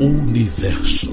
Universo.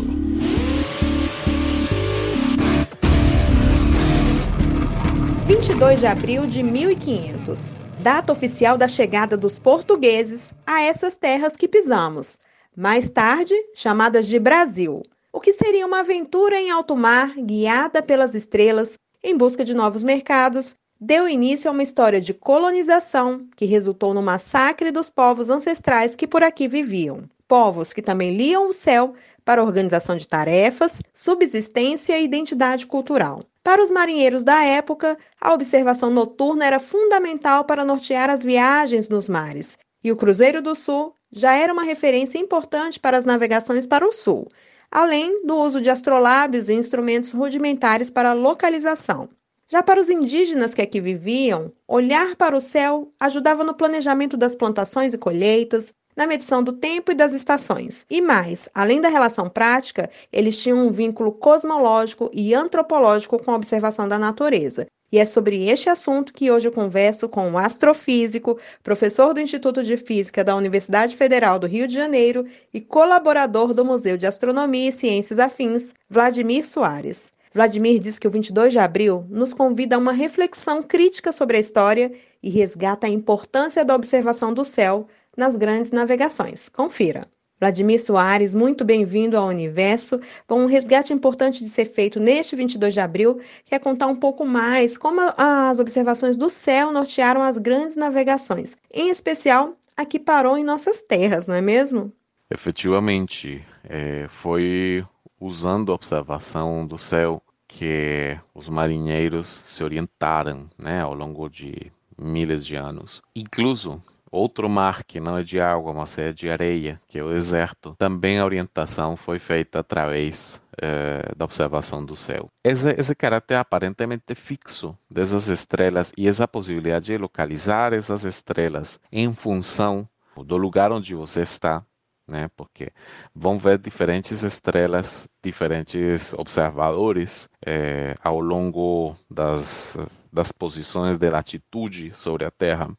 Vinte e dois de abril de 1500, data oficial da chegada dos portugueses a essas terras que pisamos, mais tarde chamadas de Brasil, o que seria uma aventura em alto mar guiada pelas estrelas em busca de novos mercados deu início a uma história de colonização que resultou no massacre dos povos ancestrais que por aqui viviam. Povos que também liam o céu para organização de tarefas, subsistência e identidade cultural. Para os marinheiros da época, a observação noturna era fundamental para nortear as viagens nos mares, e o Cruzeiro do Sul já era uma referência importante para as navegações para o sul, além do uso de astrolábios e instrumentos rudimentares para localização. Já para os indígenas que aqui viviam, olhar para o céu ajudava no planejamento das plantações e colheitas, na medição do tempo e das estações. E mais, além da relação prática, eles tinham um vínculo cosmológico e antropológico com a observação da natureza. E é sobre este assunto que hoje eu converso com o astrofísico, professor do Instituto de Física da Universidade Federal do Rio de Janeiro e colaborador do Museu de Astronomia e Ciências Afins, Vladimir Soares. Vladimir diz que o 22 de abril nos convida a uma reflexão crítica sobre a história e resgata a importância da observação do céu nas grandes navegações. Confira. Vladimir Soares, muito bem-vindo ao Universo. Bom, um resgate importante de ser feito neste 22 de abril, que é contar um pouco mais como as observações do céu nortearam as grandes navegações, em especial a que parou em nossas terras, não é mesmo? Efetivamente, é, foi usando a observação do céu que os marinheiros se orientaram né, ao longo de milhares de anos. Incluso outro mar que não é de água, mas é de areia, que é o deserto, também a orientação foi feita através eh, da observação do céu. Esse, esse caráter aparentemente fixo dessas estrelas e essa possibilidade de localizar essas estrelas em função do lugar onde você está né? Porque vão ver diferentes estrelas, diferentes observadores é, ao longo das, das posições de latitude sobre a Terra.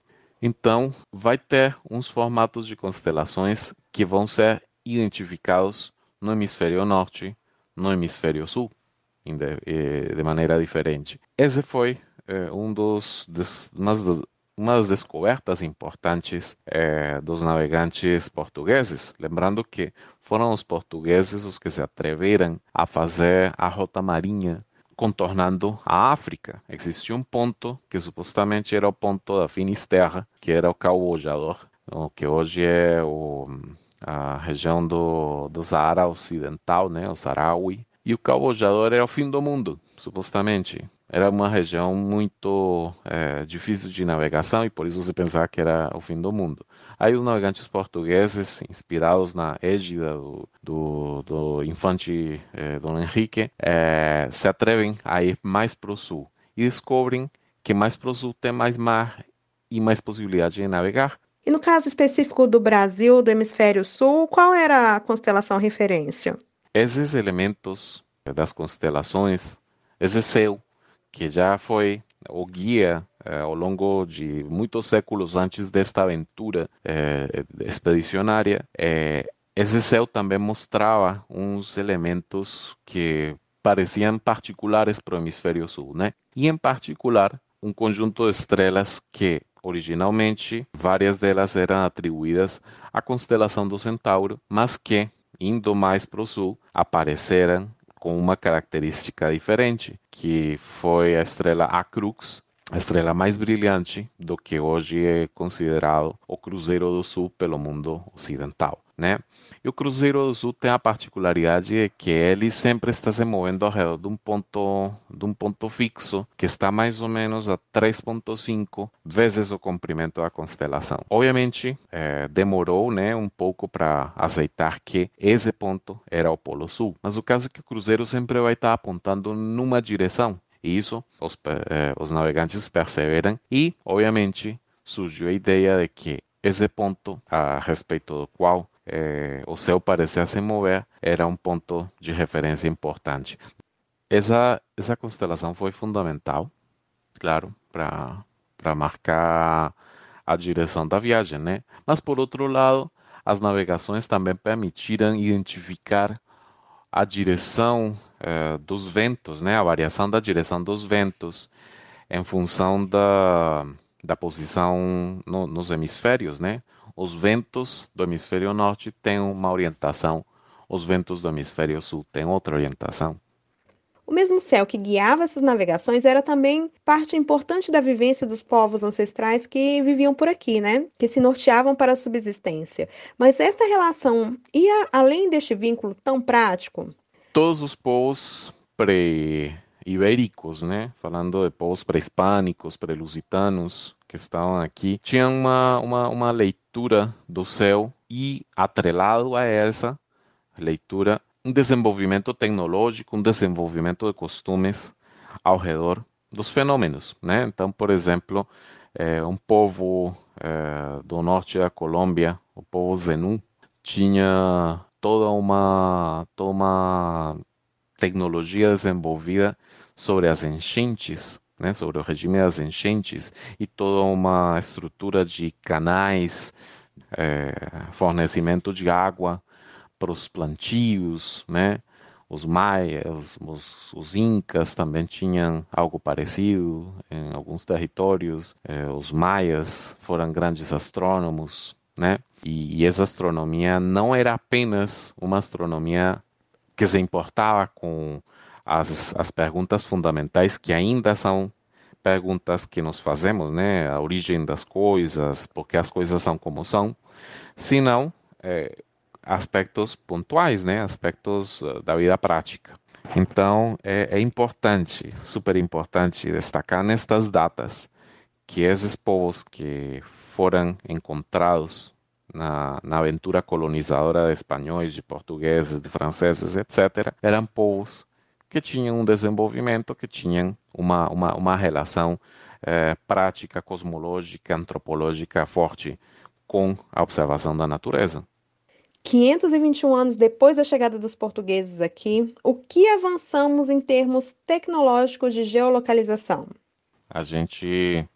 Então, vai ter uns formatos de constelações que vão ser identificados no hemisfério norte, no hemisfério sul, de, eh, de maneira diferente. Esse foi é, um dos, dos, uma das descobertas importantes é, dos navegantes portugueses. Lembrando que foram os portugueses os que se atreveram a fazer a rota marinha contornando a África. Existia um ponto que supostamente era o ponto da Finisterra, que era o Cabo o que hoje é o, a região do, do Saara Ocidental, né, o Sarawi. E o Cabo era o fim do mundo, supostamente era uma região muito é, difícil de navegação e por isso se pensava que era o fim do mundo. Aí os navegantes portugueses, inspirados na égida do, do, do infante é, Dom Henrique, é, se atrevem a ir mais para o sul e descobrem que mais para o sul tem mais mar e mais possibilidade de navegar. E no caso específico do Brasil, do hemisfério sul, qual era a constelação referência? Esses elementos das constelações, esse céu que já foi o guia eh, ao longo de muitos séculos antes desta aventura eh, expedicionária, eh, esse céu também mostrava uns elementos que pareciam particulares para o hemisfério sul, né? E em particular, um conjunto de estrelas que originalmente várias delas eram atribuídas à constelação do Centauro, mas que indo mais para o sul apareceram com uma característica diferente, que foi a estrela Acrux, a estrela mais brilhante do que hoje é considerado o Cruzeiro do Sul pelo mundo ocidental, né? E o Cruzeiro do Sul tem a particularidade de que ele sempre está se movendo ao redor de um ponto, de um ponto fixo, que está mais ou menos a 3.5 vezes o comprimento da constelação. Obviamente, é, demorou né, um pouco para aceitar que esse ponto era o Polo Sul, mas o caso é que o Cruzeiro sempre vai estar apontando numa direção, e isso os, eh, os navegantes perceberam e, obviamente, surgiu a ideia de que esse ponto a respeito do qual eh, o céu parecia se mover era um ponto de referência importante. Essa, essa constelação foi fundamental, claro, para marcar a direção da viagem, né? Mas, por outro lado, as navegações também permitiram identificar a direção eh, dos ventos, né, a variação da direção dos ventos em função da, da posição no, nos hemisférios, né? Os ventos do hemisfério norte têm uma orientação, os ventos do hemisfério sul têm outra orientação. O mesmo céu que guiava essas navegações era também parte importante da vivência dos povos ancestrais que viviam por aqui, né? Que se norteavam para a subsistência. Mas esta relação ia além deste vínculo tão prático? Todos os povos pré-ibéricos, né? Falando de povos pré-hispânicos, pré-lusitanos que estavam aqui, tinham uma, uma, uma leitura do céu e atrelado a essa leitura um desenvolvimento tecnológico, um desenvolvimento de costumes ao redor dos fenômenos, né? Então, por exemplo, é, um povo é, do norte da Colômbia, o povo Zenu, tinha toda uma, toda uma tecnologia desenvolvida sobre as enchentes, né, sobre o regime das enchentes e toda uma estrutura de canais, é, fornecimento de água para os plantios, né? Os maias, os, os, incas também tinham algo parecido em alguns territórios. Eh, os maias foram grandes astrônomos, né? E, e essa astronomia não era apenas uma astronomia que se importava com as, as perguntas fundamentais que ainda são perguntas que nos fazemos, né? A origem das coisas, por que as coisas são como são, senão é, aspectos pontuais, né? Aspectos uh, da vida prática. Então, é, é importante, super importante destacar nestas datas que esses povos que foram encontrados na, na, aventura colonizadora de espanhóis, de portugueses, de franceses, etc., eram povos que tinham um desenvolvimento, que tinham uma, uma, uma relação eh, prática, cosmológica, antropológica forte com a observação da natureza. 521 anos depois da chegada dos portugueses aqui, o que avançamos em termos tecnológicos de geolocalização? A gente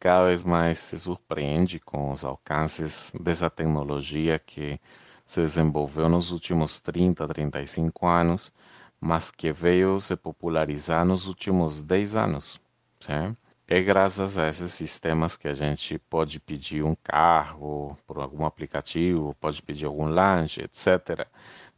cada vez mais se surpreende com os alcances dessa tecnologia que se desenvolveu nos últimos 30, 35 anos, mas que veio se popularizar nos últimos 10 anos. Certo? é graças a esses sistemas que a gente pode pedir um carro por algum aplicativo, pode pedir algum lanche, etc.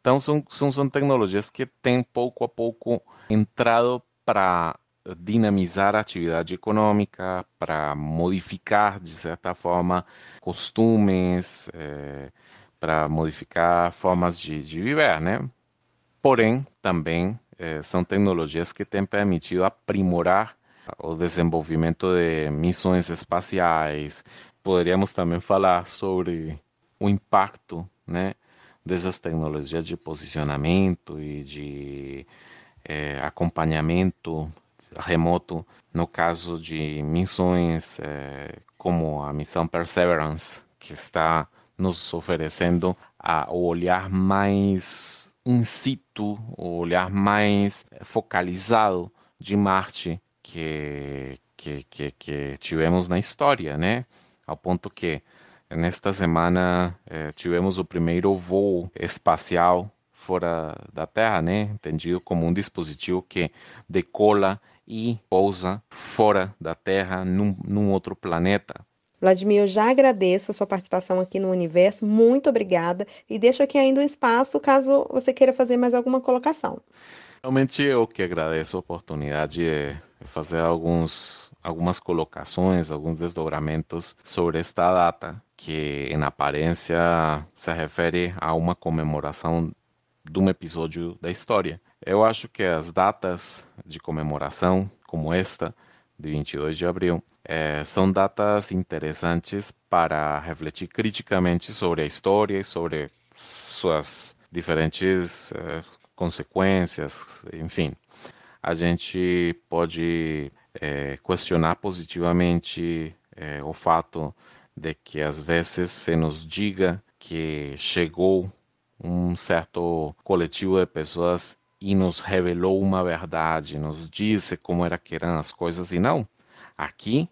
Então, são, são, são tecnologias que têm pouco a pouco entrado para dinamizar a atividade econômica, para modificar, de certa forma, costumes, é, para modificar formas de, de viver, né? Porém, também é, são tecnologias que têm permitido aprimorar o desenvolvimento de missões espaciais. Poderíamos também falar sobre o impacto né, dessas tecnologias de posicionamento e de é, acompanhamento remoto, no caso de missões é, como a missão Perseverance, que está nos oferecendo a, o olhar mais in situ, o olhar mais focalizado de Marte que, que, que, que tivemos na história, né? Ao ponto que nesta semana eh, tivemos o primeiro voo espacial fora da Terra, né? Entendido como um dispositivo que decola e pousa fora da Terra, num, num outro planeta. Vladimir, eu já agradeço a sua participação aqui no Universo, muito obrigada, e deixo aqui ainda um espaço caso você queira fazer mais alguma colocação. Realmente eu que agradeço a oportunidade de fazer alguns, algumas colocações, alguns desdobramentos sobre esta data, que em aparência se refere a uma comemoração de um episódio da história. Eu acho que as datas de comemoração, como esta, de 22 de abril, é, são datas interessantes para refletir criticamente sobre a história e sobre suas diferentes é, consequências, enfim. A gente pode é, questionar positivamente o fato de que às vezes se nos diga que chegou um certo coletivo de pessoas e nos revelou uma verdade, nos disse como era que eram as coisas e não. Aqui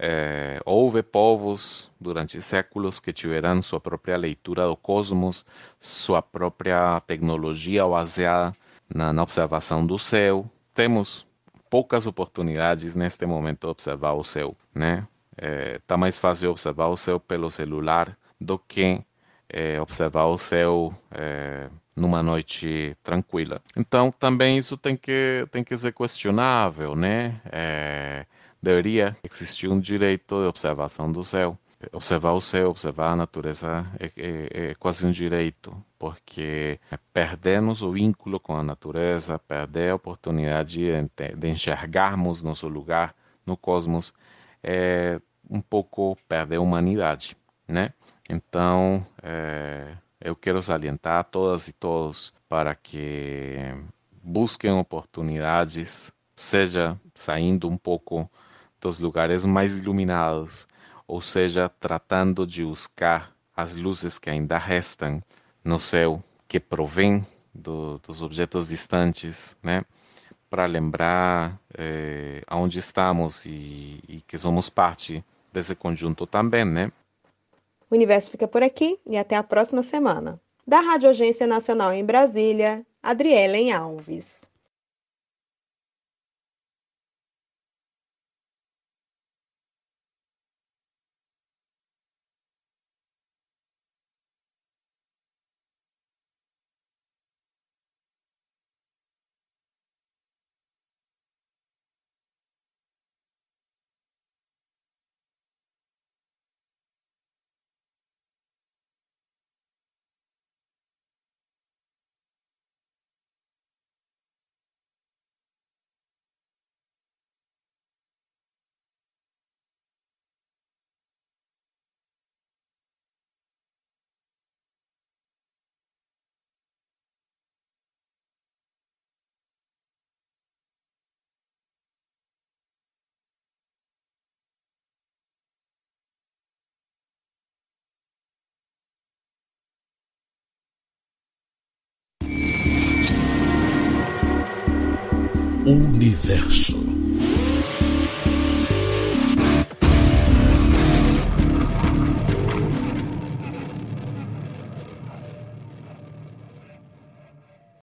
É, houve povos durante séculos que tiveram sua própria leitura do cosmos, sua própria tecnologia baseada na, na observação do céu. Temos poucas oportunidades neste momento de observar o céu, né? Está é, mais fácil observar o céu pelo celular do que é, observar o céu é, numa noite tranquila. Então, também isso tem que, tem que ser questionável, né? É, deveria existir um direito de observação do céu. Observar o céu, observar a natureza é, é, é quase um direito, porque perdemos o vínculo com a natureza, perder a oportunidade de, de enxergarmos nosso lugar no cosmos, é um pouco perder a humanidade, né? Então, é, eu quero salientar a todas e todos para que busquem oportunidades, seja saindo um pouco dos lugares mais iluminados, ou seja, tratando de buscar as luzes que ainda restam no céu, que provém do, dos objetos distantes, né? Para lembrar eh, aonde estamos e, e que somos parte desse conjunto também, né? O universo fica por aqui e até a próxima semana. Da Rádio Agência Nacional em Brasília, Adrielen Alves. Universo